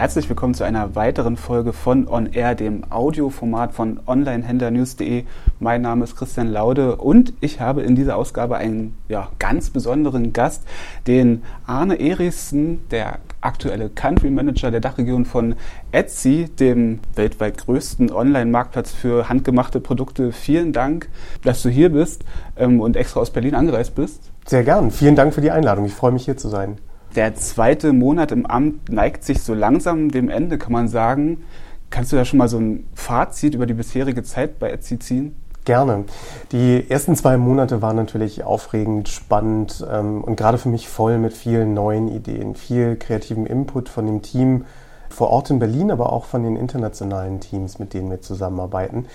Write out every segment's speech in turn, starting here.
Herzlich willkommen zu einer weiteren Folge von On Air, dem Audioformat von Onlinehändlernews.de. Mein Name ist Christian Laude und ich habe in dieser Ausgabe einen ja, ganz besonderen Gast, den Arne Erichsen, der aktuelle Country Manager der Dachregion von Etsy, dem weltweit größten Online-Marktplatz für handgemachte Produkte. Vielen Dank, dass du hier bist ähm, und extra aus Berlin angereist bist. Sehr gern. Vielen Dank für die Einladung. Ich freue mich hier zu sein. Der zweite Monat im Amt neigt sich so langsam dem Ende, kann man sagen. Kannst du da schon mal so ein Fazit über die bisherige Zeit bei Etsy ziehen? Gerne. Die ersten zwei Monate waren natürlich aufregend, spannend ähm, und gerade für mich voll mit vielen neuen Ideen, viel kreativen Input von dem Team vor Ort in Berlin, aber auch von den internationalen Teams, mit denen wir zusammenarbeiten.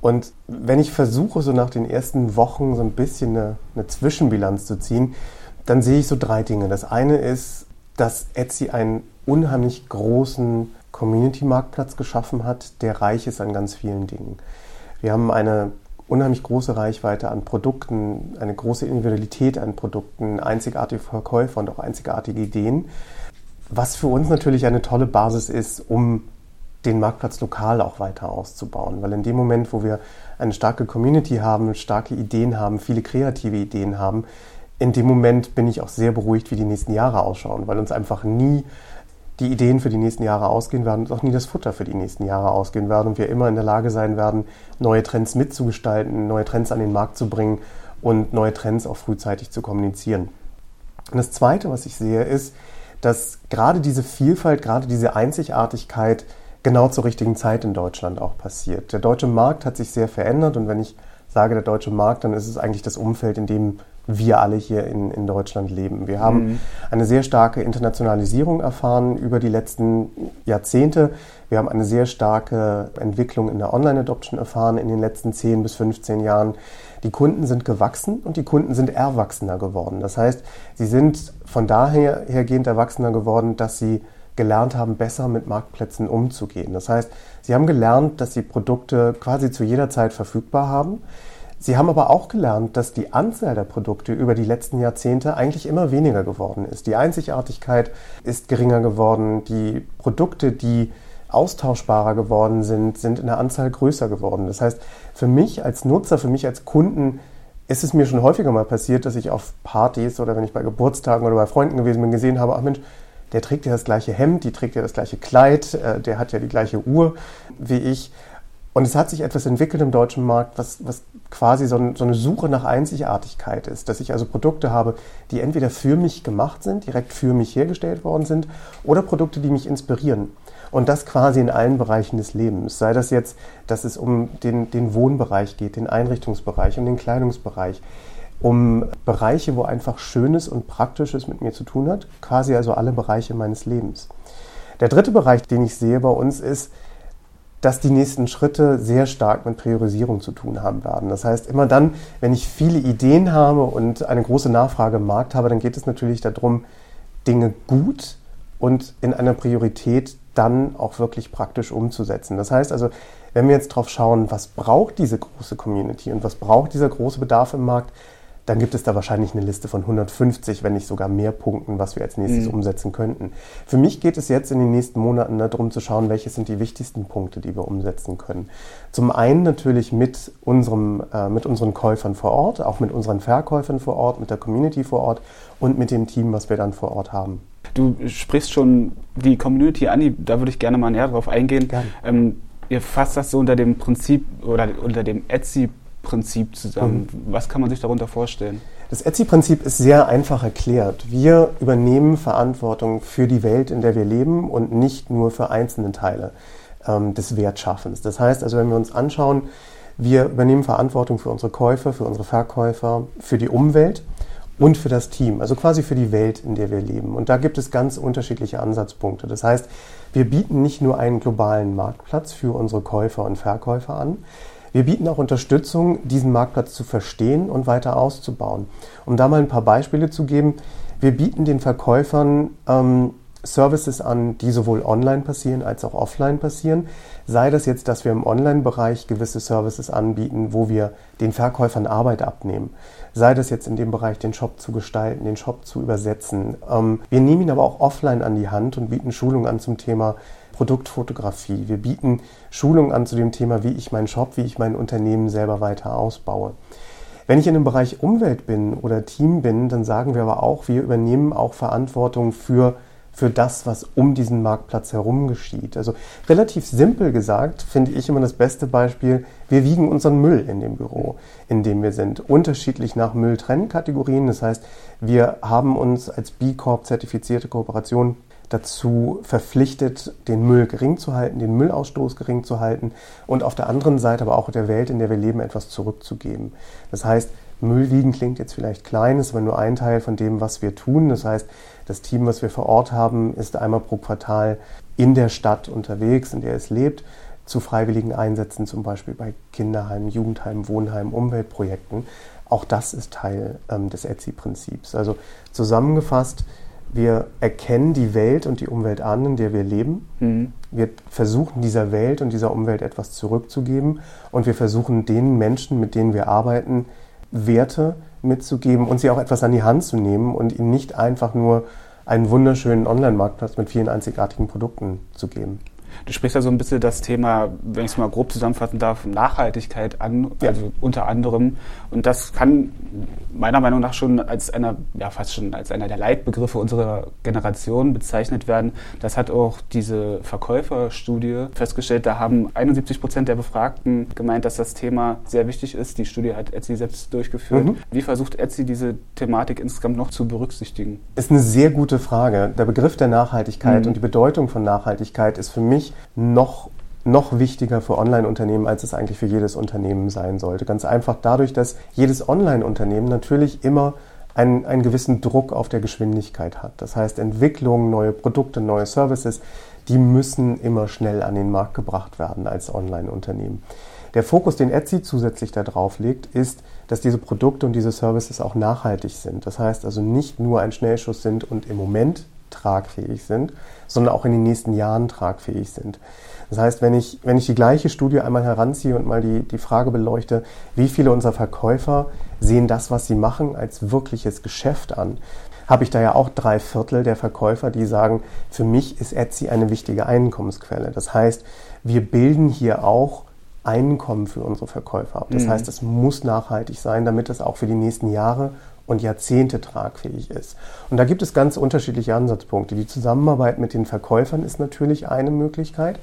Und wenn ich versuche, so nach den ersten Wochen so ein bisschen eine, eine Zwischenbilanz zu ziehen, dann sehe ich so drei Dinge. Das eine ist, dass Etsy einen unheimlich großen Community-Marktplatz geschaffen hat, der reich ist an ganz vielen Dingen. Wir haben eine unheimlich große Reichweite an Produkten, eine große Individualität an Produkten, einzigartige Verkäufer und auch einzigartige Ideen, was für uns natürlich eine tolle Basis ist, um den Marktplatz lokal auch weiter auszubauen. Weil in dem Moment, wo wir eine starke Community haben, starke Ideen haben, viele kreative Ideen haben, in dem Moment bin ich auch sehr beruhigt, wie die nächsten Jahre ausschauen, weil uns einfach nie die Ideen für die nächsten Jahre ausgehen werden und auch nie das Futter für die nächsten Jahre ausgehen werden und wir immer in der Lage sein werden, neue Trends mitzugestalten, neue Trends an den Markt zu bringen und neue Trends auch frühzeitig zu kommunizieren. Und das Zweite, was ich sehe, ist, dass gerade diese Vielfalt, gerade diese Einzigartigkeit genau zur richtigen Zeit in Deutschland auch passiert. Der deutsche Markt hat sich sehr verändert und wenn ich sage der deutsche Markt, dann ist es eigentlich das Umfeld, in dem wir alle hier in, in Deutschland leben. Wir haben mhm. eine sehr starke Internationalisierung erfahren über die letzten Jahrzehnte. Wir haben eine sehr starke Entwicklung in der Online-Adoption erfahren in den letzten 10 bis 15 Jahren. Die Kunden sind gewachsen und die Kunden sind erwachsener geworden. Das heißt, sie sind von daher hergehend erwachsener geworden, dass sie gelernt haben, besser mit Marktplätzen umzugehen. Das heißt, sie haben gelernt, dass sie Produkte quasi zu jeder Zeit verfügbar haben. Sie haben aber auch gelernt, dass die Anzahl der Produkte über die letzten Jahrzehnte eigentlich immer weniger geworden ist. Die Einzigartigkeit ist geringer geworden. Die Produkte, die austauschbarer geworden sind, sind in der Anzahl größer geworden. Das heißt, für mich als Nutzer, für mich als Kunden ist es mir schon häufiger mal passiert, dass ich auf Partys oder wenn ich bei Geburtstagen oder bei Freunden gewesen bin, gesehen habe, ach Mensch, der trägt ja das gleiche Hemd, die trägt ja das gleiche Kleid, äh, der hat ja die gleiche Uhr wie ich. Und es hat sich etwas entwickelt im deutschen Markt, was, was quasi so, ein, so, eine Suche nach Einzigartigkeit ist. Dass ich also Produkte habe, die entweder für mich gemacht sind, direkt für mich hergestellt worden sind, oder Produkte, die mich inspirieren. Und das quasi in allen Bereichen des Lebens. Sei das jetzt, dass es um den, den Wohnbereich geht, den Einrichtungsbereich, um den Kleidungsbereich, um Bereiche, wo einfach Schönes und Praktisches mit mir zu tun hat. Quasi also alle Bereiche meines Lebens. Der dritte Bereich, den ich sehe bei uns, ist, dass die nächsten Schritte sehr stark mit Priorisierung zu tun haben werden. Das heißt, immer dann, wenn ich viele Ideen habe und eine große Nachfrage im Markt habe, dann geht es natürlich darum, Dinge gut und in einer Priorität dann auch wirklich praktisch umzusetzen. Das heißt also, wenn wir jetzt drauf schauen, was braucht diese große Community und was braucht dieser große Bedarf im Markt, dann gibt es da wahrscheinlich eine Liste von 150, wenn nicht sogar mehr Punkten, was wir als nächstes mhm. umsetzen könnten. Für mich geht es jetzt in den nächsten Monaten darum zu schauen, welche sind die wichtigsten Punkte, die wir umsetzen können. Zum einen natürlich mit, unserem, äh, mit unseren Käufern vor Ort, auch mit unseren Verkäufern vor Ort, mit der Community vor Ort und mit dem Team, was wir dann vor Ort haben. Du sprichst schon die Community an, da würde ich gerne mal näher drauf eingehen. Ähm, ihr fasst das so unter dem Prinzip oder unter dem Etsy Prinzip zusammen. Mhm. Was kann man sich darunter vorstellen? Das Etsy-Prinzip ist sehr einfach erklärt. Wir übernehmen Verantwortung für die Welt, in der wir leben und nicht nur für einzelne Teile ähm, des Wertschaffens. Das heißt also, wenn wir uns anschauen, wir übernehmen Verantwortung für unsere Käufer, für unsere Verkäufer, für die Umwelt und für das Team, also quasi für die Welt, in der wir leben. Und da gibt es ganz unterschiedliche Ansatzpunkte. Das heißt, wir bieten nicht nur einen globalen Marktplatz für unsere Käufer und Verkäufer an, wir bieten auch Unterstützung, diesen Marktplatz zu verstehen und weiter auszubauen. Um da mal ein paar Beispiele zu geben, wir bieten den Verkäufern ähm, Services an, die sowohl online passieren als auch offline passieren. Sei das jetzt, dass wir im Online-Bereich gewisse Services anbieten, wo wir den Verkäufern Arbeit abnehmen. Sei das jetzt in dem Bereich, den Shop zu gestalten, den Shop zu übersetzen. Ähm, wir nehmen ihn aber auch offline an die Hand und bieten Schulungen an zum Thema Produktfotografie. Wir bieten Schulungen an zu dem Thema, wie ich meinen Shop, wie ich mein Unternehmen selber weiter ausbaue. Wenn ich in dem Bereich Umwelt bin oder Team bin, dann sagen wir aber auch, wir übernehmen auch Verantwortung für, für das, was um diesen Marktplatz herum geschieht. Also relativ simpel gesagt, finde ich immer das beste Beispiel, wir wiegen unseren Müll in dem Büro, in dem wir sind, unterschiedlich nach Mülltrennkategorien. Das heißt, wir haben uns als B Corp zertifizierte Kooperation dazu verpflichtet, den Müll gering zu halten, den Müllausstoß gering zu halten und auf der anderen Seite aber auch der Welt, in der wir leben, etwas zurückzugeben. Das heißt, Müll wiegen klingt jetzt vielleicht klein, ist aber nur ein Teil von dem, was wir tun. Das heißt, das Team, was wir vor Ort haben, ist einmal pro Quartal in der Stadt unterwegs, in der es lebt, zu freiwilligen Einsätzen, zum Beispiel bei Kinderheimen, Jugendheimen, Wohnheimen, Umweltprojekten. Auch das ist Teil ähm, des ETSI-Prinzips. Also zusammengefasst, wir erkennen die Welt und die Umwelt an, in der wir leben. Mhm. Wir versuchen dieser Welt und dieser Umwelt etwas zurückzugeben und wir versuchen den Menschen, mit denen wir arbeiten, Werte mitzugeben und sie auch etwas an die Hand zu nehmen und ihnen nicht einfach nur einen wunderschönen Online-Marktplatz mit vielen einzigartigen Produkten zu geben. Du sprichst ja so ein bisschen das Thema, wenn ich es mal grob zusammenfassen darf, Nachhaltigkeit an, ja. also unter anderem. Und das kann meiner Meinung nach schon als einer, ja fast schon als einer der Leitbegriffe unserer Generation bezeichnet werden. Das hat auch diese Verkäuferstudie festgestellt. Da haben 71 Prozent der Befragten gemeint, dass das Thema sehr wichtig ist. Die Studie hat Etsy selbst durchgeführt. Mhm. Wie versucht Etsy diese Thematik insgesamt noch zu berücksichtigen? Ist eine sehr gute Frage. Der Begriff der Nachhaltigkeit mhm. und die Bedeutung von Nachhaltigkeit ist für mich noch noch wichtiger für Online-Unternehmen, als es eigentlich für jedes Unternehmen sein sollte. Ganz einfach dadurch, dass jedes Online-Unternehmen natürlich immer einen, einen gewissen Druck auf der Geschwindigkeit hat. Das heißt, Entwicklungen, neue Produkte, neue Services, die müssen immer schnell an den Markt gebracht werden als Online-Unternehmen. Der Fokus, den Etsy zusätzlich darauf legt, ist, dass diese Produkte und diese Services auch nachhaltig sind. Das heißt also nicht nur ein Schnellschuss sind und im Moment tragfähig sind, sondern auch in den nächsten Jahren tragfähig sind. Das heißt, wenn ich, wenn ich die gleiche Studie einmal heranziehe und mal die, die Frage beleuchte, wie viele unserer Verkäufer sehen das, was sie machen, als wirkliches Geschäft an, habe ich da ja auch drei Viertel der Verkäufer, die sagen, für mich ist Etsy eine wichtige Einkommensquelle. Das heißt, wir bilden hier auch Einkommen für unsere Verkäufer ab. Das mhm. heißt, es muss nachhaltig sein, damit es auch für die nächsten Jahre und Jahrzehnte tragfähig ist. Und da gibt es ganz unterschiedliche Ansatzpunkte. Die Zusammenarbeit mit den Verkäufern ist natürlich eine Möglichkeit,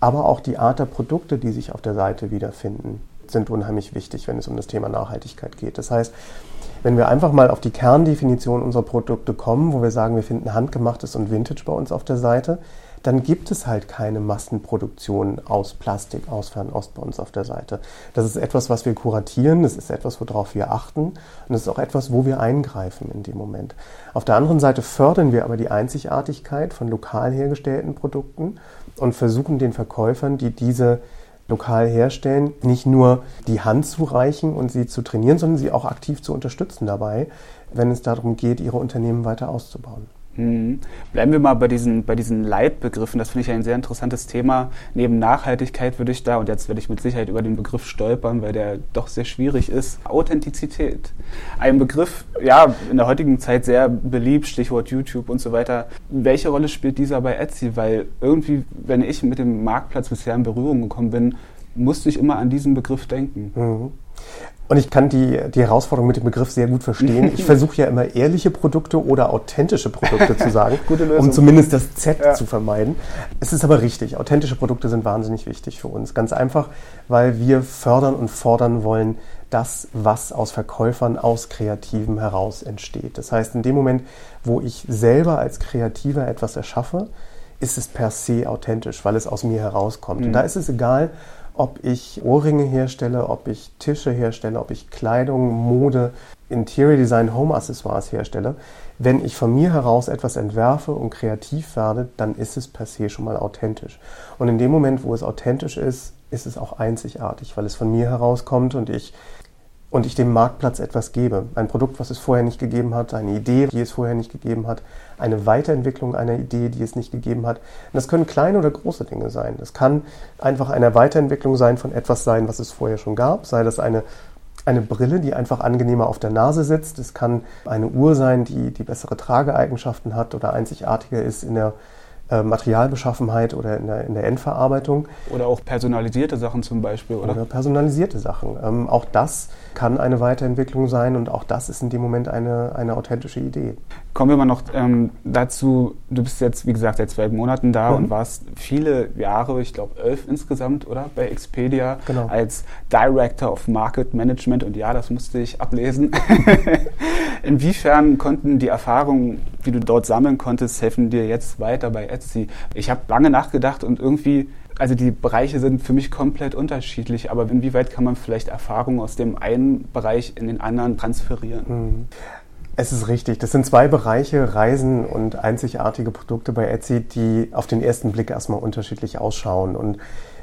aber auch die Art der Produkte, die sich auf der Seite wiederfinden, sind unheimlich wichtig, wenn es um das Thema Nachhaltigkeit geht. Das heißt, wenn wir einfach mal auf die Kerndefinition unserer Produkte kommen, wo wir sagen, wir finden handgemachtes und Vintage bei uns auf der Seite, dann gibt es halt keine Massenproduktion aus Plastik aus Fernost bei uns auf der Seite. Das ist etwas, was wir kuratieren, das ist etwas, worauf wir achten und das ist auch etwas, wo wir eingreifen in dem Moment. Auf der anderen Seite fördern wir aber die Einzigartigkeit von lokal hergestellten Produkten und versuchen den Verkäufern, die diese lokal herstellen, nicht nur die Hand zu reichen und sie zu trainieren, sondern sie auch aktiv zu unterstützen dabei, wenn es darum geht, ihre Unternehmen weiter auszubauen. Mhm. Bleiben wir mal bei diesen, bei diesen Leitbegriffen. Das finde ich ein sehr interessantes Thema. Neben Nachhaltigkeit würde ich da, und jetzt werde ich mit Sicherheit über den Begriff stolpern, weil der doch sehr schwierig ist, Authentizität. Ein Begriff, ja, in der heutigen Zeit sehr beliebt, Stichwort YouTube und so weiter. Welche Rolle spielt dieser bei Etsy? Weil irgendwie, wenn ich mit dem Marktplatz bisher in Berührung gekommen bin, musste ich immer an diesen Begriff denken. Mhm. Und ich kann die, die Herausforderung mit dem Begriff sehr gut verstehen. Ich versuche ja immer ehrliche Produkte oder authentische Produkte zu sagen, um zumindest das Z ja. zu vermeiden. Es ist aber richtig, authentische Produkte sind wahnsinnig wichtig für uns. Ganz einfach, weil wir fördern und fordern wollen, das, was aus Verkäufern, aus Kreativen heraus entsteht. Das heißt, in dem Moment, wo ich selber als Kreativer etwas erschaffe, ist es per se authentisch, weil es aus mir herauskommt. Mhm. Und da ist es egal, ob ich Ohrringe herstelle, ob ich Tische herstelle, ob ich Kleidung, Mode, Interior Design, Home Accessoires herstelle. Wenn ich von mir heraus etwas entwerfe und kreativ werde, dann ist es per se schon mal authentisch. Und in dem Moment, wo es authentisch ist, ist es auch einzigartig, weil es von mir herauskommt und ich und ich dem Marktplatz etwas gebe. Ein Produkt, was es vorher nicht gegeben hat, eine Idee, die es vorher nicht gegeben hat, eine Weiterentwicklung einer Idee, die es nicht gegeben hat. Und das können kleine oder große Dinge sein. Das kann einfach eine Weiterentwicklung sein von etwas sein, was es vorher schon gab, sei das eine eine Brille, die einfach angenehmer auf der Nase sitzt. Es kann eine Uhr sein, die, die bessere Trageeigenschaften hat oder einzigartiger ist in der äh, Materialbeschaffenheit oder in der, in der, Endverarbeitung. Oder auch personalisierte Sachen zum Beispiel, oder? Oder personalisierte Sachen. Ähm, auch das kann eine Weiterentwicklung sein und auch das ist in dem Moment eine, eine authentische Idee. Kommen wir mal noch ähm, dazu, du bist jetzt, wie gesagt, seit zwölf Monaten da mhm. und warst viele Jahre, ich glaube elf insgesamt, oder? Bei Expedia genau. als Director of Market Management und ja, das musste ich ablesen. Inwiefern konnten die Erfahrungen, die du dort sammeln konntest, helfen dir jetzt weiter bei Etsy? Ich habe lange nachgedacht und irgendwie also die Bereiche sind für mich komplett unterschiedlich, aber inwieweit kann man vielleicht Erfahrungen aus dem einen Bereich in den anderen transferieren? Mhm. Es ist richtig. Das sind zwei Bereiche, Reisen und einzigartige Produkte bei Etsy, die auf den ersten Blick erstmal unterschiedlich ausschauen. Und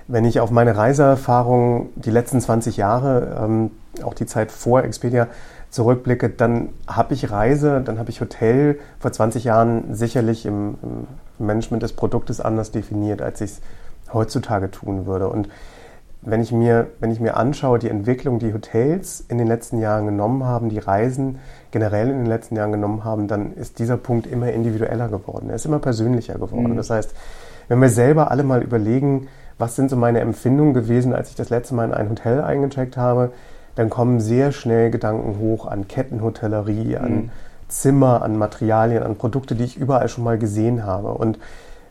wenn ich auf meine Reiseerfahrung die letzten 20 Jahre, ähm, auch die Zeit vor Expedia, zurückblicke, dann habe ich Reise, dann habe ich Hotel vor 20 Jahren sicherlich im, im Management des Produktes anders definiert, als ich es heutzutage tun würde. Und wenn ich, mir, wenn ich mir anschaue, die Entwicklung, die Hotels in den letzten Jahren genommen haben, die Reisen generell in den letzten Jahren genommen haben, dann ist dieser Punkt immer individueller geworden. Er ist immer persönlicher geworden. Mhm. Das heißt, wenn wir selber alle mal überlegen, was sind so meine Empfindungen gewesen, als ich das letzte Mal in ein Hotel eingecheckt habe, dann kommen sehr schnell Gedanken hoch an Kettenhotellerie, an mhm. Zimmer, an Materialien, an Produkte, die ich überall schon mal gesehen habe. Und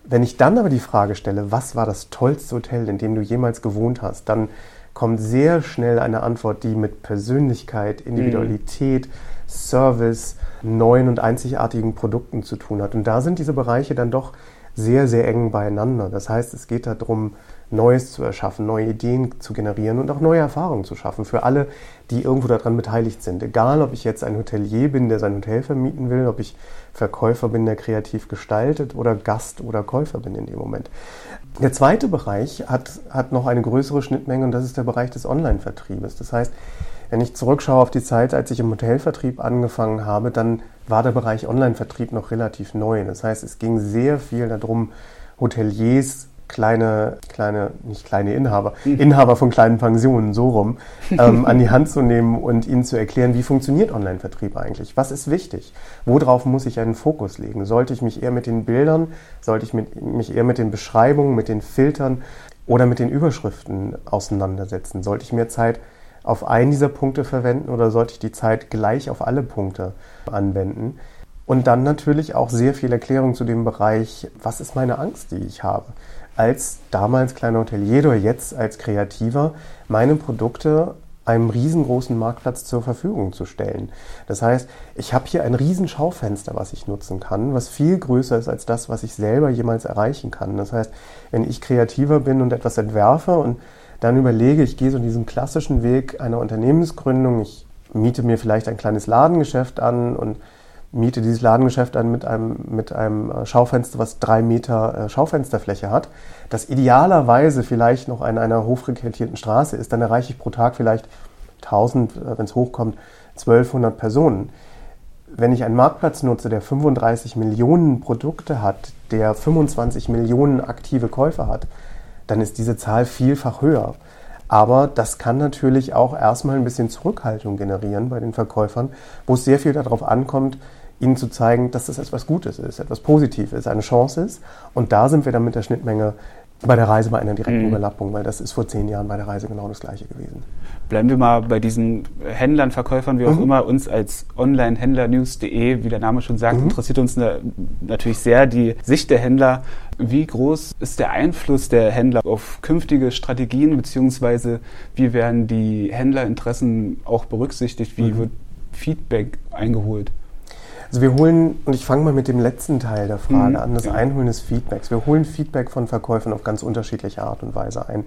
wenn ich dann aber die Frage stelle, was war das tollste Hotel, in dem du jemals gewohnt hast, dann kommt sehr schnell eine Antwort, die mit Persönlichkeit, Individualität, mhm. Service, neuen und einzigartigen Produkten zu tun hat. Und da sind diese Bereiche dann doch sehr, sehr eng beieinander. Das heißt, es geht darum, Neues zu erschaffen, neue Ideen zu generieren und auch neue Erfahrungen zu schaffen für alle, die irgendwo daran beteiligt sind. Egal, ob ich jetzt ein Hotelier bin, der sein Hotel vermieten will, ob ich Verkäufer bin, der kreativ gestaltet oder Gast oder Käufer bin in dem Moment. Der zweite Bereich hat, hat noch eine größere Schnittmenge und das ist der Bereich des Online-Vertriebes. Das heißt, wenn ich zurückschaue auf die Zeit, als ich im Hotelvertrieb angefangen habe, dann war der Bereich Online-Vertrieb noch relativ neu. Das heißt, es ging sehr viel darum, Hoteliers kleine, kleine, nicht kleine Inhaber, mhm. Inhaber von kleinen Pensionen, so rum, ähm, an die Hand zu nehmen und ihnen zu erklären, wie funktioniert Online-Vertrieb eigentlich? Was ist wichtig? Worauf muss ich einen Fokus legen? Sollte ich mich eher mit den Bildern, sollte ich mit, mich eher mit den Beschreibungen, mit den Filtern oder mit den Überschriften auseinandersetzen? Sollte ich mehr Zeit auf einen dieser Punkte verwenden oder sollte ich die Zeit gleich auf alle Punkte anwenden? Und dann natürlich auch sehr viel Erklärung zu dem Bereich, was ist meine Angst, die ich habe? Als damals kleiner Hotelier oder jetzt als Kreativer meine Produkte einem riesengroßen Marktplatz zur Verfügung zu stellen. Das heißt, ich habe hier ein riesen Schaufenster, was ich nutzen kann, was viel größer ist als das, was ich selber jemals erreichen kann. Das heißt, wenn ich kreativer bin und etwas entwerfe und dann überlege, ich gehe so diesen klassischen Weg einer Unternehmensgründung, ich miete mir vielleicht ein kleines Ladengeschäft an und miete dieses Ladengeschäft an mit einem, mit einem äh, Schaufenster, was drei Meter äh, Schaufensterfläche hat, das idealerweise vielleicht noch an einer hochfrequentierten Straße ist, dann erreiche ich pro Tag vielleicht 1000, äh, wenn es hochkommt, 1200 Personen. Wenn ich einen Marktplatz nutze, der 35 Millionen Produkte hat, der 25 Millionen aktive Käufer hat, dann ist diese Zahl vielfach höher. Aber das kann natürlich auch erstmal ein bisschen Zurückhaltung generieren bei den Verkäufern, wo es sehr viel darauf ankommt, ihnen zu zeigen, dass das etwas Gutes ist, etwas Positives, eine Chance ist. Und da sind wir dann mit der Schnittmenge bei der Reise bei einer direkten mhm. Überlappung, weil das ist vor zehn Jahren bei der Reise genau das Gleiche gewesen. Bleiben wir mal bei diesen Händlern, Verkäufern, wie auch mhm. immer, uns als Online-Händler-News.de, wie der Name schon sagt, mhm. interessiert uns eine, natürlich sehr die Sicht der Händler. Wie groß ist der Einfluss der Händler auf künftige Strategien, beziehungsweise wie werden die Händlerinteressen auch berücksichtigt? Wie mhm. wird Feedback eingeholt? Also wir holen, und ich fange mal mit dem letzten Teil der Frage mhm, an, das ja. Einholen des Feedbacks. Wir holen Feedback von Verkäufern auf ganz unterschiedliche Art und Weise ein.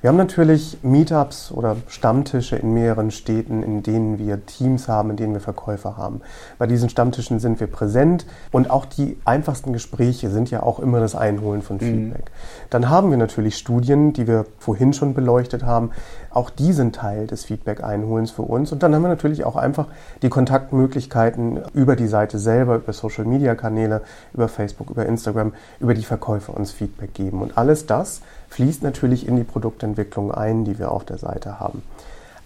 Wir haben natürlich Meetups oder Stammtische in mehreren Städten, in denen wir Teams haben, in denen wir Verkäufer haben. Bei diesen Stammtischen sind wir präsent und auch die einfachsten Gespräche sind ja auch immer das Einholen von mhm. Feedback. Mhm. Dann haben wir natürlich Studien, die wir vorhin schon beleuchtet haben. Auch die sind Teil des Feedback-Einholens für uns. Und dann haben wir natürlich auch einfach die Kontaktmöglichkeiten über die Seite selber, über Social-Media-Kanäle, über Facebook, über Instagram, über die Verkäufer uns Feedback geben. Und alles das fließt natürlich in die Produktentwicklung ein, die wir auf der Seite haben.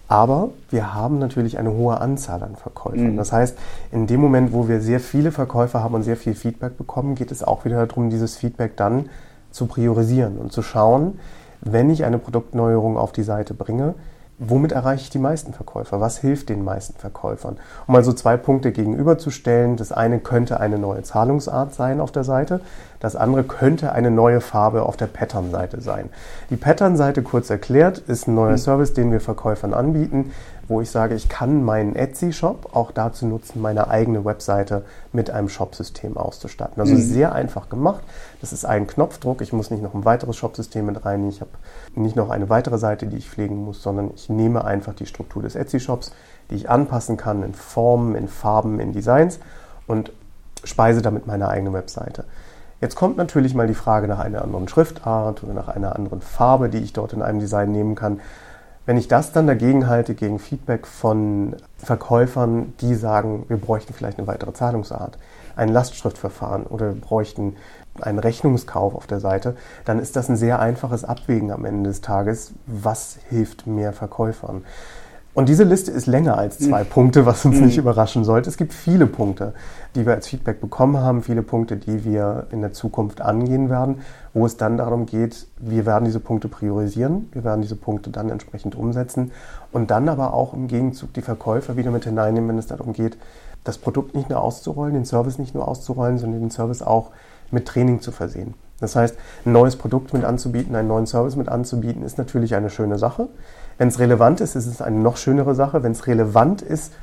Aber wir haben natürlich eine hohe Anzahl an Verkäufern. Mhm. Das heißt, in dem Moment, wo wir sehr viele Verkäufer haben und sehr viel Feedback bekommen, geht es auch wieder darum, dieses Feedback dann zu priorisieren und zu schauen, wenn ich eine Produktneuerung auf die Seite bringe, womit erreiche ich die meisten Verkäufer? Was hilft den meisten Verkäufern? Um also zwei Punkte gegenüberzustellen. Das eine könnte eine neue Zahlungsart sein auf der Seite. Das andere könnte eine neue Farbe auf der Pattern-Seite sein. Die Pattern-Seite, kurz erklärt, ist ein neuer hm. Service, den wir Verkäufern anbieten, wo ich sage, ich kann meinen Etsy-Shop auch dazu nutzen, meine eigene Webseite mit einem Shop-System auszustatten. Also mhm. sehr einfach gemacht. Das ist ein Knopfdruck. Ich muss nicht noch ein weiteres Shop-System mit rein. Ich habe nicht noch eine weitere Seite, die ich pflegen muss, sondern ich nehme einfach die Struktur des Etsy-Shops, die ich anpassen kann in Formen, in Farben, in Designs und speise damit meine eigene Webseite. Jetzt kommt natürlich mal die Frage nach einer anderen Schriftart oder nach einer anderen Farbe, die ich dort in einem Design nehmen kann. Wenn ich das dann dagegen halte, gegen Feedback von Verkäufern, die sagen, wir bräuchten vielleicht eine weitere Zahlungsart, ein Lastschriftverfahren oder wir bräuchten einen Rechnungskauf auf der Seite, dann ist das ein sehr einfaches Abwägen am Ende des Tages, was hilft mehr Verkäufern. Und diese Liste ist länger als zwei mhm. Punkte, was uns mhm. nicht überraschen sollte. Es gibt viele Punkte, die wir als Feedback bekommen haben, viele Punkte, die wir in der Zukunft angehen werden, wo es dann darum geht, wir werden diese Punkte priorisieren, wir werden diese Punkte dann entsprechend umsetzen und dann aber auch im Gegenzug die Verkäufer wieder mit hineinnehmen, wenn es darum geht, das Produkt nicht nur auszurollen, den Service nicht nur auszurollen, sondern den Service auch mit Training zu versehen. Das heißt, ein neues Produkt mit anzubieten, einen neuen Service mit anzubieten, ist natürlich eine schöne Sache. Wenn es relevant ist, ist es eine noch schönere Sache. Wenn es relevant ist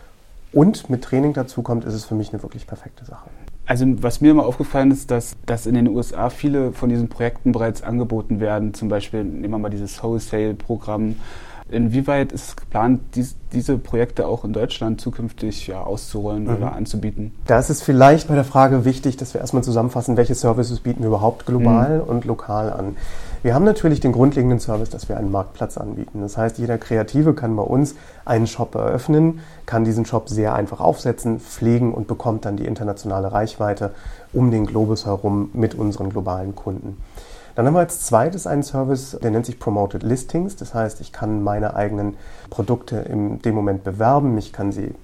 und mit Training dazu kommt, ist es für mich eine wirklich perfekte Sache. Also was mir immer aufgefallen ist, dass, dass in den USA viele von diesen Projekten bereits angeboten werden. Zum Beispiel nehmen wir mal dieses Wholesale-Programm Inwieweit ist es geplant, dies, diese Projekte auch in Deutschland zukünftig ja, auszurollen mhm. oder anzubieten? Da ist es vielleicht bei der Frage wichtig, dass wir erstmal zusammenfassen, welche Services bieten wir überhaupt global mhm. und lokal an. Wir haben natürlich den grundlegenden Service, dass wir einen Marktplatz anbieten. Das heißt, jeder Kreative kann bei uns einen Shop eröffnen, kann diesen Shop sehr einfach aufsetzen, pflegen und bekommt dann die internationale Reichweite um den Globus herum mit unseren globalen Kunden. Dann haben wir als zweites einen Service, der nennt sich Promoted Listings. Das heißt, ich kann meine eigenen Produkte in dem Moment bewerben. Ich kann sie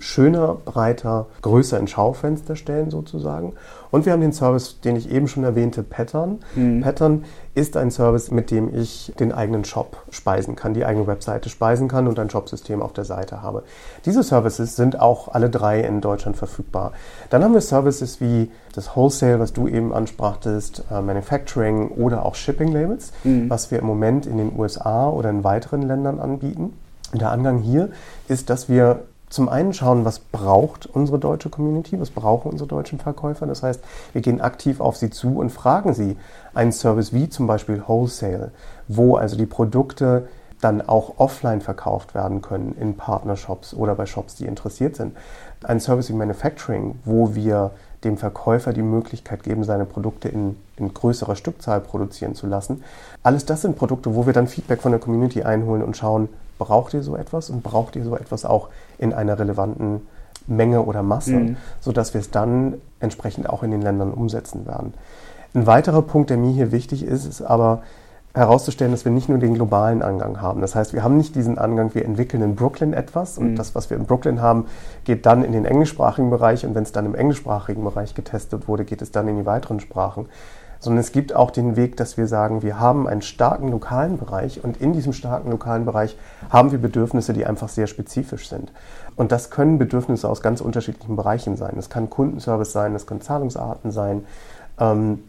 schöner, breiter, größer ins Schaufenster stellen sozusagen. Und wir haben den Service, den ich eben schon erwähnte, Pattern. Mhm. Pattern ist ein Service, mit dem ich den eigenen Shop speisen kann, die eigene Webseite speisen kann und ein Shopsystem auf der Seite habe. Diese Services sind auch alle drei in Deutschland verfügbar. Dann haben wir Services wie das Wholesale, was du eben ansprachtest, äh, Manufacturing oder auch Shipping Labels, mhm. was wir im Moment in den USA oder in weiteren Ländern anbieten. Der Angang hier ist, dass wir zum einen schauen, was braucht unsere deutsche Community, was brauchen unsere deutschen Verkäufer. Das heißt, wir gehen aktiv auf sie zu und fragen sie einen Service wie zum Beispiel Wholesale, wo also die Produkte dann auch offline verkauft werden können in Partnershops oder bei Shops, die interessiert sind. Ein Service wie Manufacturing, wo wir dem Verkäufer die Möglichkeit geben, seine Produkte in, in größerer Stückzahl produzieren zu lassen. Alles das sind Produkte, wo wir dann Feedback von der Community einholen und schauen, braucht ihr so etwas und braucht ihr so etwas auch in einer relevanten Menge oder Masse, mhm. sodass wir es dann entsprechend auch in den Ländern umsetzen werden. Ein weiterer Punkt, der mir hier wichtig ist, ist aber herauszustellen, dass wir nicht nur den globalen Angang haben. Das heißt, wir haben nicht diesen Angang, wir entwickeln in Brooklyn etwas und mhm. das, was wir in Brooklyn haben, geht dann in den englischsprachigen Bereich und wenn es dann im englischsprachigen Bereich getestet wurde, geht es dann in die weiteren Sprachen, sondern es gibt auch den Weg, dass wir sagen, wir haben einen starken lokalen Bereich und in diesem starken lokalen Bereich haben wir Bedürfnisse, die einfach sehr spezifisch sind. Und das können Bedürfnisse aus ganz unterschiedlichen Bereichen sein. Es kann Kundenservice sein, es können Zahlungsarten sein, ähm,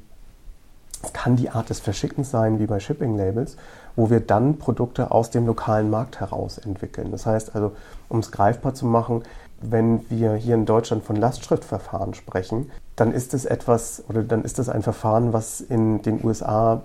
es kann die Art des Verschickens sein, wie bei Shipping Labels, wo wir dann Produkte aus dem lokalen Markt heraus entwickeln. Das heißt also, um es greifbar zu machen, wenn wir hier in Deutschland von Lastschriftverfahren sprechen, dann ist es etwas oder dann ist es ein Verfahren, was in den USA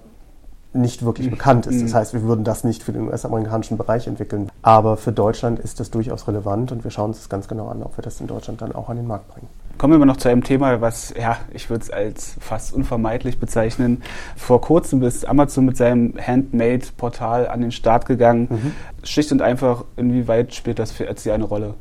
nicht wirklich mhm. bekannt ist. Das mhm. heißt, wir würden das nicht für den US-amerikanischen Bereich entwickeln. Aber für Deutschland ist das durchaus relevant und wir schauen uns das ganz genau an, ob wir das in Deutschland dann auch an den Markt bringen. Kommen wir mal noch zu einem Thema, was, ja, ich würde es als fast unvermeidlich bezeichnen. Vor kurzem ist Amazon mit seinem Handmade-Portal an den Start gegangen. Mhm. Schlicht und einfach, inwieweit spielt das für Etsy eine Rolle?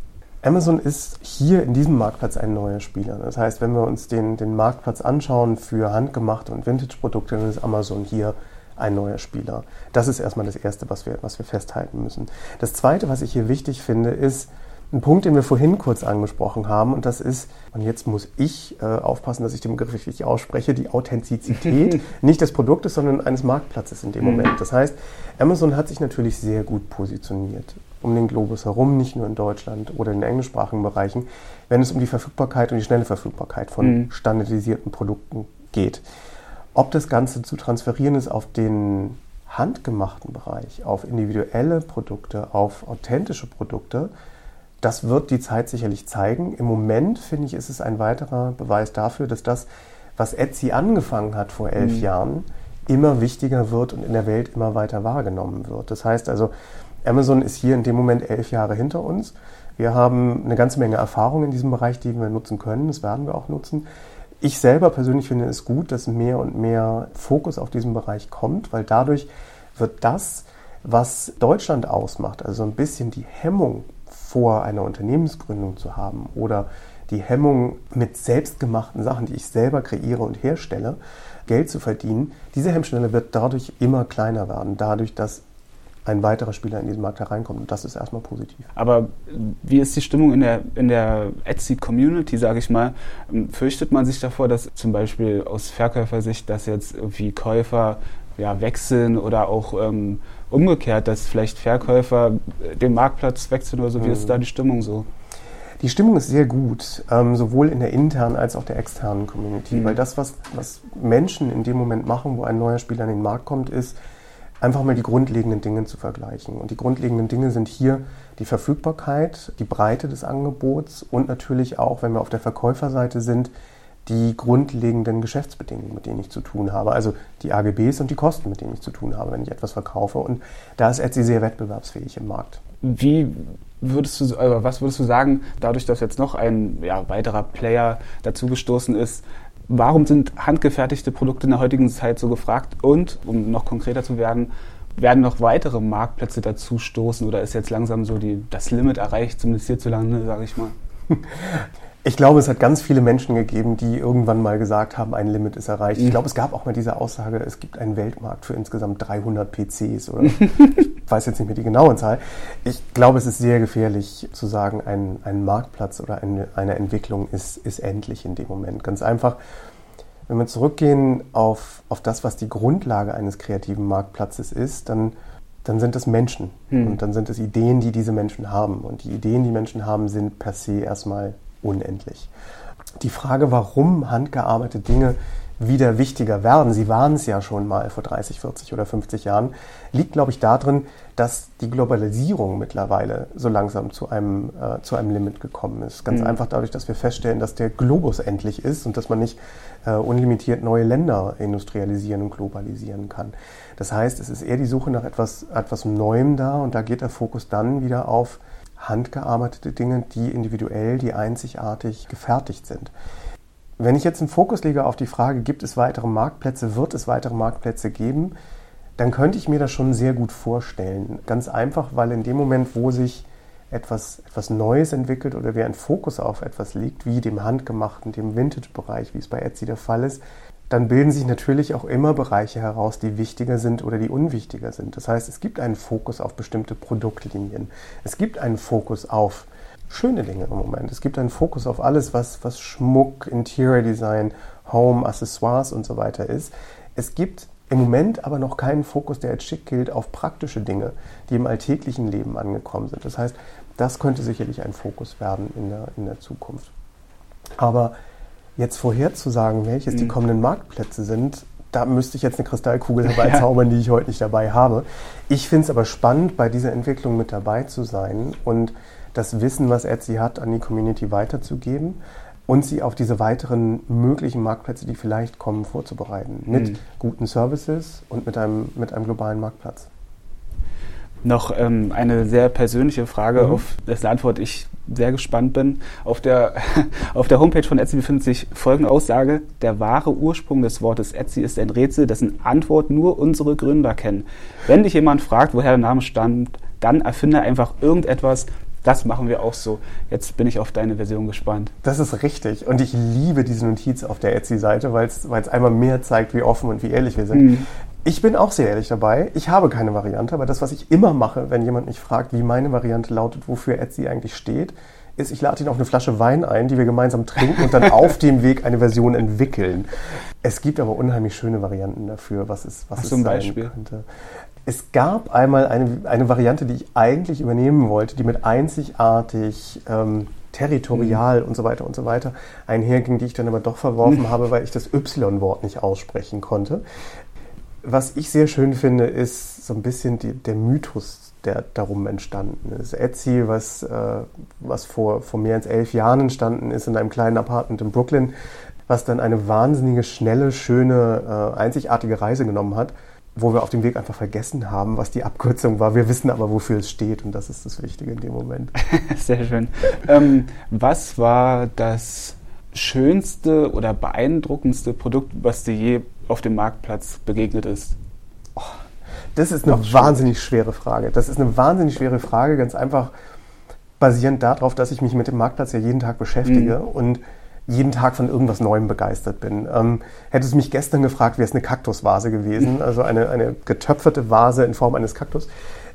Amazon ist hier in diesem Marktplatz ein neuer Spieler. Das heißt, wenn wir uns den, den Marktplatz anschauen für handgemachte und Vintage-Produkte, dann ist Amazon hier ein neuer Spieler. Das ist erstmal das Erste, was wir, was wir festhalten müssen. Das Zweite, was ich hier wichtig finde, ist, ein Punkt, den wir vorhin kurz angesprochen haben, und das ist, und jetzt muss ich äh, aufpassen, dass ich den Begriff richtig ausspreche, die Authentizität nicht des Produktes, sondern eines Marktplatzes in dem mhm. Moment. Das heißt, Amazon hat sich natürlich sehr gut positioniert um den Globus herum, nicht nur in Deutschland oder in den englischsprachigen Bereichen, wenn es um die Verfügbarkeit und die schnelle Verfügbarkeit von mhm. standardisierten Produkten geht. Ob das Ganze zu transferieren ist auf den handgemachten Bereich, auf individuelle Produkte, auf authentische Produkte, das wird die Zeit sicherlich zeigen. Im Moment, finde ich, ist es ein weiterer Beweis dafür, dass das, was Etsy angefangen hat vor elf mhm. Jahren, immer wichtiger wird und in der Welt immer weiter wahrgenommen wird. Das heißt also, Amazon ist hier in dem Moment elf Jahre hinter uns. Wir haben eine ganze Menge Erfahrung in diesem Bereich, die wir nutzen können. Das werden wir auch nutzen. Ich selber persönlich finde es gut, dass mehr und mehr Fokus auf diesen Bereich kommt, weil dadurch wird das, was Deutschland ausmacht, also ein bisschen die Hemmung vor, eine Unternehmensgründung zu haben oder die Hemmung mit selbstgemachten Sachen, die ich selber kreiere und herstelle, Geld zu verdienen, diese Hemmschwelle wird dadurch immer kleiner werden, dadurch, dass ein weiterer Spieler in diesen Markt hereinkommt. Und das ist erstmal positiv. Aber wie ist die Stimmung in der, in der Etsy-Community, sage ich mal? Fürchtet man sich davor, dass zum Beispiel aus Verkäufersicht, dass jetzt irgendwie Käufer ja, wechseln oder auch ähm, umgekehrt, dass vielleicht Verkäufer äh, den Marktplatz wechseln oder so. Wie mhm. ist da die Stimmung so? Die Stimmung ist sehr gut, ähm, sowohl in der internen als auch der externen Community, mhm. weil das, was, was Menschen in dem Moment machen, wo ein neuer Spieler an den Markt kommt, ist, einfach mal die grundlegenden Dinge zu vergleichen. Und die grundlegenden Dinge sind hier die Verfügbarkeit, die Breite des Angebots und natürlich auch, wenn wir auf der Verkäuferseite sind, die grundlegenden Geschäftsbedingungen, mit denen ich zu tun habe. Also die AGBs und die Kosten, mit denen ich zu tun habe, wenn ich etwas verkaufe. Und da ist Etsy sehr wettbewerbsfähig im Markt. Wie würdest du, also was würdest du sagen, dadurch, dass jetzt noch ein ja, weiterer Player dazugestoßen ist, warum sind handgefertigte Produkte in der heutigen Zeit so gefragt? Und, um noch konkreter zu werden, werden noch weitere Marktplätze dazu stoßen oder ist jetzt langsam so die, das Limit erreicht, zumindest hierzulande, sage ich mal? Ich glaube, es hat ganz viele Menschen gegeben, die irgendwann mal gesagt haben, ein Limit ist erreicht. Ich mhm. glaube, es gab auch mal diese Aussage, es gibt einen Weltmarkt für insgesamt 300 PCs oder ich weiß jetzt nicht mehr die genaue Zahl. Ich glaube, es ist sehr gefährlich zu sagen, ein, ein Marktplatz oder eine, eine Entwicklung ist, ist endlich in dem Moment. Ganz einfach, wenn wir zurückgehen auf, auf das, was die Grundlage eines kreativen Marktplatzes ist, dann, dann sind es Menschen hm. und dann sind es Ideen, die diese Menschen haben. Und die Ideen, die Menschen haben, sind per se erstmal unendlich. Die Frage, warum handgearbeitete Dinge wieder wichtiger werden, sie waren es ja schon mal vor 30, 40 oder 50 Jahren, liegt, glaube ich, darin, dass die Globalisierung mittlerweile so langsam zu einem, äh, zu einem Limit gekommen ist. Ganz mhm. einfach dadurch, dass wir feststellen, dass der Globus endlich ist und dass man nicht äh, unlimitiert neue Länder industrialisieren und globalisieren kann. Das heißt, es ist eher die Suche nach etwas, etwas Neuem da und da geht der Fokus dann wieder auf handgearbeitete Dinge, die individuell, die einzigartig gefertigt sind. Wenn ich jetzt einen Fokus lege auf die Frage, gibt es weitere Marktplätze, wird es weitere Marktplätze geben, dann könnte ich mir das schon sehr gut vorstellen. Ganz einfach, weil in dem Moment, wo sich etwas, etwas Neues entwickelt oder wer ein Fokus auf etwas liegt, wie dem Handgemachten, dem Vintage-Bereich, wie es bei Etsy der Fall ist, dann bilden sich natürlich auch immer Bereiche heraus, die wichtiger sind oder die unwichtiger sind. Das heißt, es gibt einen Fokus auf bestimmte Produktlinien. Es gibt einen Fokus auf schöne Dinge im Moment. Es gibt einen Fokus auf alles, was, was Schmuck, Interior Design, Home, Accessoires und so weiter ist. Es gibt im Moment aber noch keinen Fokus, der als schick gilt, auf praktische Dinge, die im alltäglichen Leben angekommen sind. Das heißt, das könnte sicherlich ein Fokus werden in der, in der Zukunft. Aber Jetzt vorherzusagen, welches mhm. die kommenden Marktplätze sind, da müsste ich jetzt eine Kristallkugel herbeizaubern, die ich heute nicht dabei habe. Ich finde es aber spannend, bei dieser Entwicklung mit dabei zu sein und das Wissen, was Etsy hat, an die Community weiterzugeben. und sie auf diese weiteren möglichen Marktplätze, die vielleicht kommen, vorzubereiten. Mit mhm. guten Services und mit einem, mit einem globalen Marktplatz. Noch ähm, eine sehr persönliche Frage, mhm. auf dessen Antwort ich sehr gespannt bin. Auf der, auf der Homepage von Etsy befindet sich folgende Aussage. Der wahre Ursprung des Wortes Etsy ist ein Rätsel, dessen Antwort nur unsere Gründer kennen. Wenn dich jemand fragt, woher der Name stammt, dann erfinde einfach irgendetwas, das machen wir auch so. Jetzt bin ich auf deine Version gespannt. Das ist richtig. Und ich liebe diese Notiz auf der Etsy-Seite, weil es einmal mehr zeigt, wie offen und wie ehrlich wir sind. Mhm. Ich bin auch sehr ehrlich dabei. Ich habe keine Variante, aber das, was ich immer mache, wenn jemand mich fragt, wie meine Variante lautet, wofür Etsy eigentlich steht, ist, ich lade ihn auf eine Flasche Wein ein, die wir gemeinsam trinken und dann auf dem Weg eine Version entwickeln. Es gibt aber unheimlich schöne Varianten dafür, was es, was Ach, es sein Beispiel. könnte. Es gab einmal eine, eine Variante, die ich eigentlich übernehmen wollte, die mit einzigartig ähm, territorial mhm. und so weiter und so weiter einherging, die ich dann aber doch verworfen mhm. habe, weil ich das Y-Wort nicht aussprechen konnte. Was ich sehr schön finde, ist so ein bisschen die, der Mythos, der darum entstanden ist. Etsy, was, äh, was vor, vor mehr als elf Jahren entstanden ist in einem kleinen Apartment in Brooklyn, was dann eine wahnsinnige, schnelle, schöne, äh, einzigartige Reise genommen hat wo wir auf dem Weg einfach vergessen haben, was die Abkürzung war. Wir wissen aber, wofür es steht und das ist das Wichtige in dem Moment. Sehr schön. Ähm, was war das schönste oder beeindruckendste Produkt, was dir je auf dem Marktplatz begegnet ist? Oh, das ist eine Ach, wahnsinnig schwere Frage. Das ist eine wahnsinnig schwere Frage, ganz einfach basierend darauf, dass ich mich mit dem Marktplatz ja jeden Tag beschäftige mhm. und jeden Tag von irgendwas Neuem begeistert bin. Ähm, hättest du mich gestern gefragt, wäre es eine Kaktusvase gewesen, mhm. also eine, eine getöpferte Vase in Form eines Kaktus,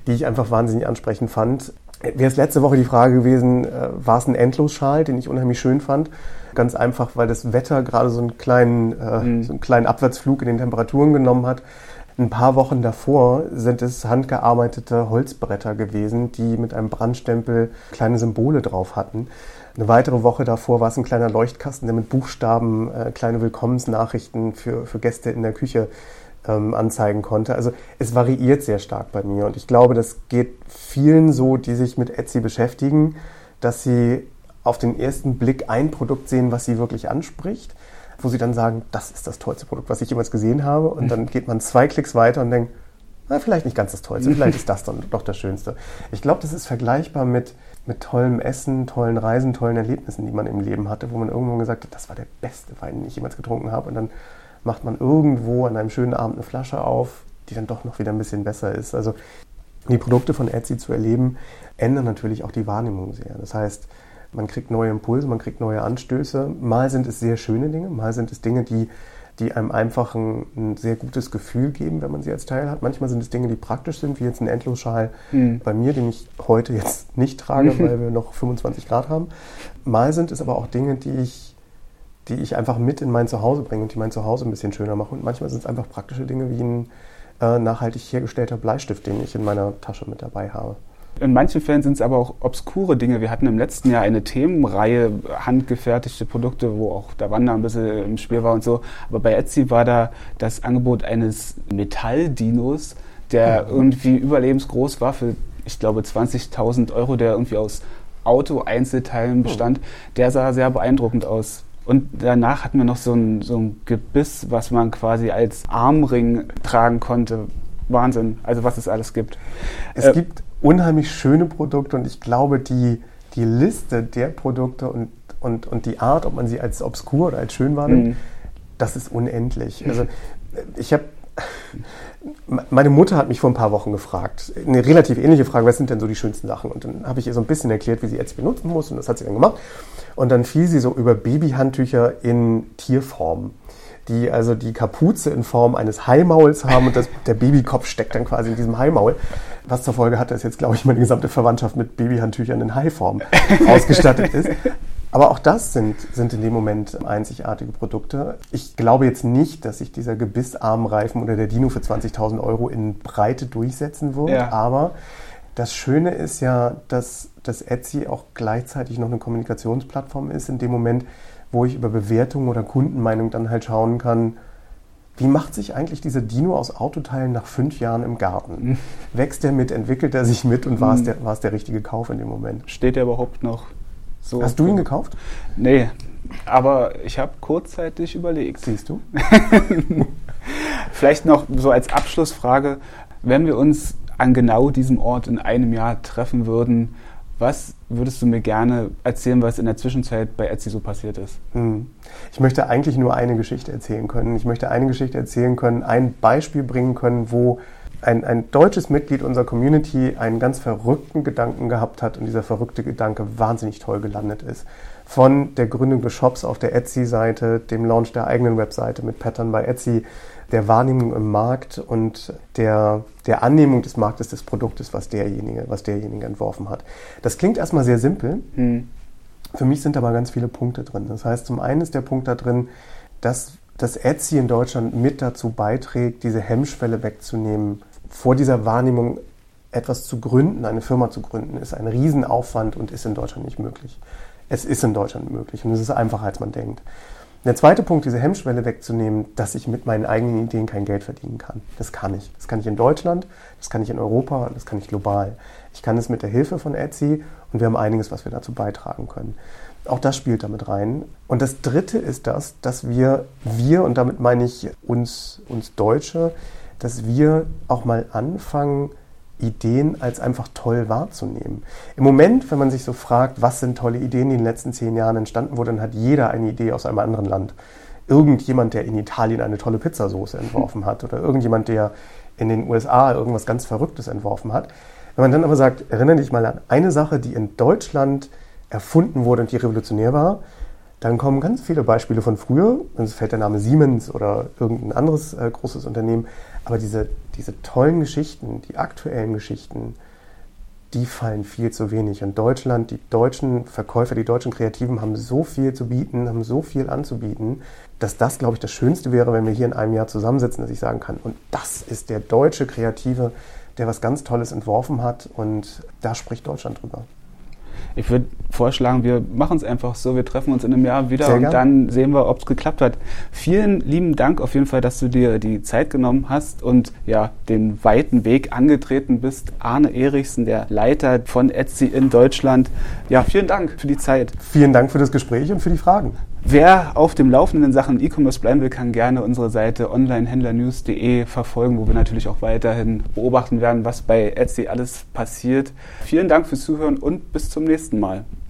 die ich einfach wahnsinnig ansprechend fand. Wäre es letzte Woche die Frage gewesen, äh, war es ein Endlosschal, den ich unheimlich schön fand. Ganz einfach, weil das Wetter gerade so einen kleinen, äh, mhm. so einen kleinen Abwärtsflug in den Temperaturen genommen hat. Ein paar Wochen davor sind es handgearbeitete Holzbretter gewesen, die mit einem Brandstempel kleine Symbole drauf hatten. Eine weitere Woche davor war es ein kleiner Leuchtkasten, der mit Buchstaben äh, kleine Willkommensnachrichten für, für Gäste in der Küche ähm, anzeigen konnte. Also es variiert sehr stark bei mir und ich glaube, das geht vielen so, die sich mit Etsy beschäftigen, dass sie auf den ersten Blick ein Produkt sehen, was sie wirklich anspricht, wo sie dann sagen, das ist das tollste Produkt, was ich jemals gesehen habe und dann geht man zwei Klicks weiter und denkt, na, vielleicht nicht ganz das Tollste, vielleicht ist das dann doch das Schönste. Ich glaube, das ist vergleichbar mit, mit tollem Essen, tollen Reisen, tollen Erlebnissen, die man im Leben hatte, wo man irgendwo gesagt hat, das war der beste Wein, den ich jemals getrunken habe. Und dann macht man irgendwo an einem schönen Abend eine Flasche auf, die dann doch noch wieder ein bisschen besser ist. Also die Produkte von Etsy zu erleben, ändern natürlich auch die Wahrnehmung sehr. Das heißt, man kriegt neue Impulse, man kriegt neue Anstöße. Mal sind es sehr schöne Dinge, mal sind es Dinge, die die einem einfach ein, ein, sehr gutes Gefühl geben, wenn man sie als Teil hat. Manchmal sind es Dinge, die praktisch sind, wie jetzt ein Endlosschal mhm. bei mir, den ich heute jetzt nicht trage, weil wir noch 25 Grad haben. Mal sind es aber auch Dinge, die ich, die ich einfach mit in mein Zuhause bringe und die mein Zuhause ein bisschen schöner machen. Und manchmal sind es einfach praktische Dinge wie ein äh, nachhaltig hergestellter Bleistift, den ich in meiner Tasche mit dabei habe. In manchen Fällen sind es aber auch obskure Dinge. Wir hatten im letzten Jahr eine Themenreihe, handgefertigte Produkte, wo auch der Wander ein bisschen im Spiel war und so. Aber bei Etsy war da das Angebot eines Metalldinos, der irgendwie überlebensgroß war für, ich glaube, 20.000 Euro, der irgendwie aus Auto-Einzelteilen bestand. Mhm. Der sah sehr beeindruckend aus. Und danach hatten wir noch so ein, so ein Gebiss, was man quasi als Armring tragen konnte. Wahnsinn, also was es alles gibt. Es äh, gibt unheimlich schöne Produkte und ich glaube, die, die Liste der Produkte und, und, und die Art, ob man sie als obskur oder als schön wahrnimmt, mhm. das ist unendlich. Also ich habe meine Mutter hat mich vor ein paar Wochen gefragt, eine relativ ähnliche Frage, was sind denn so die schönsten Sachen? Und dann habe ich ihr so ein bisschen erklärt, wie sie jetzt benutzen muss und das hat sie dann gemacht. Und dann fiel sie so über Babyhandtücher in Tierform die also die Kapuze in Form eines Haimauls haben und das, der Babykopf steckt dann quasi in diesem Haimaul. Was zur Folge hat, dass jetzt, glaube ich, meine gesamte Verwandtschaft mit Babyhandtüchern in Haiform ausgestattet ist. Aber auch das sind, sind in dem Moment einzigartige Produkte. Ich glaube jetzt nicht, dass sich dieser Gebissarmreifen oder der Dino für 20.000 Euro in Breite durchsetzen wird. Ja. Aber das Schöne ist ja, dass, dass Etsy auch gleichzeitig noch eine Kommunikationsplattform ist, in dem Moment, wo ich über Bewertungen oder Kundenmeinung dann halt schauen kann, wie macht sich eigentlich dieser Dino aus Autoteilen nach fünf Jahren im Garten? Mhm. Wächst er mit, entwickelt er sich mit und war, es mhm. der, war es der richtige Kauf in dem Moment? Steht er überhaupt noch so? Hast du ihn gekauft? Nee, Aber ich habe kurzzeitig überlegt. Siehst du? Vielleicht noch so als Abschlussfrage, wenn wir uns an genau diesem Ort in einem Jahr treffen würden, was würdest du mir gerne erzählen, was in der Zwischenzeit bei Etsy so passiert ist? Hm. Ich möchte eigentlich nur eine Geschichte erzählen können. Ich möchte eine Geschichte erzählen können, ein Beispiel bringen können, wo ein, ein deutsches Mitglied unserer Community einen ganz verrückten Gedanken gehabt hat und dieser verrückte Gedanke wahnsinnig toll gelandet ist. Von der Gründung des Shops auf der Etsy-Seite, dem Launch der eigenen Webseite mit Pattern bei Etsy, der Wahrnehmung im Markt und der, der Annehmung des Marktes des Produktes, was derjenige, was derjenige entworfen hat. Das klingt erstmal sehr simpel. Hm. Für mich sind aber ganz viele Punkte drin. Das heißt, zum einen ist der Punkt da drin, dass das Etsy in Deutschland mit dazu beiträgt, diese Hemmschwelle wegzunehmen, vor dieser Wahrnehmung etwas zu gründen, eine Firma zu gründen, ist ein Riesenaufwand und ist in Deutschland nicht möglich. Es ist in Deutschland möglich und es ist einfacher, als man denkt. Der zweite Punkt, diese Hemmschwelle wegzunehmen, dass ich mit meinen eigenen Ideen kein Geld verdienen kann. Das kann ich. Das kann ich in Deutschland, das kann ich in Europa, das kann ich global. Ich kann es mit der Hilfe von Etsy und wir haben einiges, was wir dazu beitragen können. Auch das spielt damit rein. Und das Dritte ist das, dass wir, wir, und damit meine ich uns, uns Deutsche, dass wir auch mal anfangen, Ideen als einfach toll wahrzunehmen. Im Moment, wenn man sich so fragt, was sind tolle Ideen, die in den letzten zehn Jahren entstanden wurden, dann hat jeder eine Idee aus einem anderen Land. Irgendjemand, der in Italien eine tolle Pizzasauce entworfen hat oder irgendjemand, der in den USA irgendwas ganz Verrücktes entworfen hat. Wenn man dann aber sagt, erinnere dich mal an eine Sache, die in Deutschland erfunden wurde und die revolutionär war, dann kommen ganz viele Beispiele von früher. Uns fällt der Name Siemens oder irgendein anderes äh, großes Unternehmen. Aber diese, diese tollen Geschichten, die aktuellen Geschichten, die fallen viel zu wenig. Und Deutschland, die deutschen Verkäufer, die deutschen Kreativen haben so viel zu bieten, haben so viel anzubieten, dass das, glaube ich, das Schönste wäre, wenn wir hier in einem Jahr zusammensitzen, dass ich sagen kann, und das ist der deutsche Kreative, der was ganz Tolles entworfen hat und da spricht Deutschland drüber. Ich würde vorschlagen, wir machen es einfach so. Wir treffen uns in einem Jahr wieder Sehr und gern. dann sehen wir, ob es geklappt hat. Vielen lieben Dank auf jeden Fall, dass du dir die Zeit genommen hast und ja den weiten Weg angetreten bist. Arne Erichsen, der Leiter von Etsy in Deutschland. Ja, vielen Dank für die Zeit. Vielen Dank für das Gespräch und für die Fragen. Wer auf dem Laufenden in Sachen E-Commerce bleiben will, kann gerne unsere Seite onlinehändlernews.de verfolgen, wo wir natürlich auch weiterhin beobachten werden, was bei Etsy alles passiert. Vielen Dank fürs Zuhören und bis zum nächsten Mal.